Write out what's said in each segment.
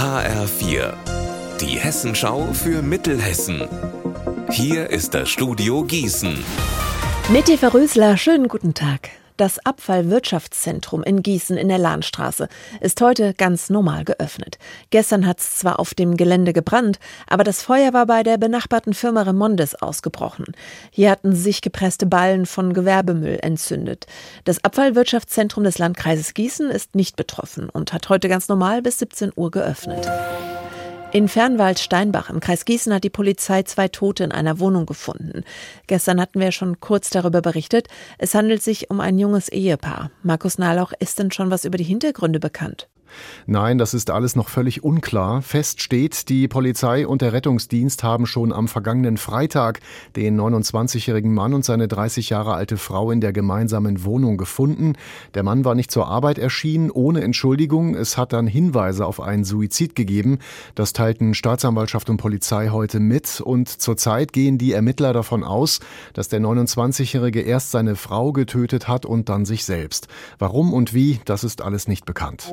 HR4, die Hessenschau für Mittelhessen. Hier ist das Studio Gießen. Mit Eva Rösler, schönen guten Tag. Das Abfallwirtschaftszentrum in Gießen in der Lahnstraße ist heute ganz normal geöffnet. Gestern hat es zwar auf dem Gelände gebrannt, aber das Feuer war bei der benachbarten Firma Remondes ausgebrochen. Hier hatten sich gepresste Ballen von Gewerbemüll entzündet. Das Abfallwirtschaftszentrum des Landkreises Gießen ist nicht betroffen und hat heute ganz normal bis 17 Uhr geöffnet. In Fernwald-Steinbach im Kreis Gießen hat die Polizei zwei Tote in einer Wohnung gefunden. Gestern hatten wir schon kurz darüber berichtet. Es handelt sich um ein junges Ehepaar. Markus Nahloch, ist denn schon was über die Hintergründe bekannt? Nein, das ist alles noch völlig unklar. Fest steht, die Polizei und der Rettungsdienst haben schon am vergangenen Freitag den 29-jährigen Mann und seine 30 Jahre alte Frau in der gemeinsamen Wohnung gefunden. Der Mann war nicht zur Arbeit erschienen, ohne Entschuldigung. Es hat dann Hinweise auf einen Suizid gegeben. Das teilten Staatsanwaltschaft und Polizei heute mit. Und zurzeit gehen die Ermittler davon aus, dass der 29-jährige erst seine Frau getötet hat und dann sich selbst. Warum und wie, das ist alles nicht bekannt.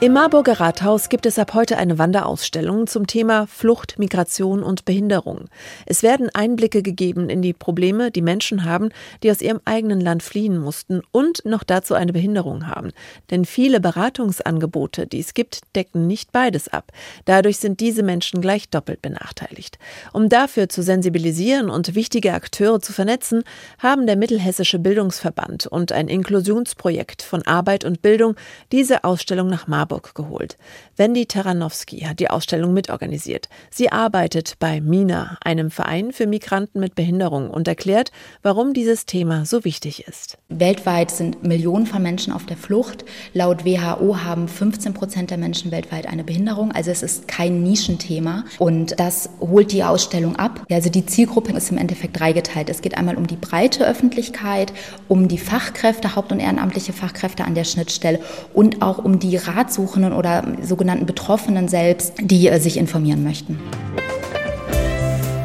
Im Marburger Rathaus gibt es ab heute eine Wanderausstellung zum Thema Flucht, Migration und Behinderung. Es werden Einblicke gegeben in die Probleme, die Menschen haben, die aus ihrem eigenen Land fliehen mussten und noch dazu eine Behinderung haben. Denn viele Beratungsangebote, die es gibt, decken nicht beides ab. Dadurch sind diese Menschen gleich doppelt benachteiligt. Um dafür zu sensibilisieren und wichtige Akteure zu vernetzen, haben der Mittelhessische Bildungsverband und ein Inklusionsprojekt von Arbeit und Bildung diese Ausstellung nach Marburg Marburg geholt. Wendy Taranowski hat die Ausstellung mitorganisiert. Sie arbeitet bei MINA, einem Verein für Migranten mit Behinderung, und erklärt, warum dieses Thema so wichtig ist. Weltweit sind Millionen von Menschen auf der Flucht. Laut WHO haben 15 Prozent der Menschen weltweit eine Behinderung. Also es ist kein Nischenthema. Und das holt die Ausstellung ab. Also die Zielgruppe ist im Endeffekt dreigeteilt. Es geht einmal um die breite Öffentlichkeit, um die Fachkräfte, haupt- und ehrenamtliche Fachkräfte an der Schnittstelle und auch um die Rats Ratsuchenden oder sogenannten Betroffenen selbst, die äh, sich informieren möchten.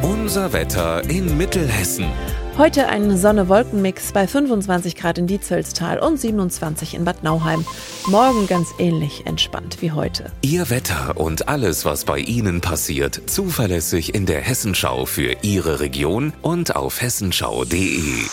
Unser Wetter in Mittelhessen. Heute ein Sonne-Wolken-Mix bei 25 Grad in Dietzelstal und 27 in Bad Nauheim. Morgen ganz ähnlich entspannt wie heute. Ihr Wetter und alles, was bei Ihnen passiert, zuverlässig in der Hessenschau für Ihre Region und auf hessenschau.de.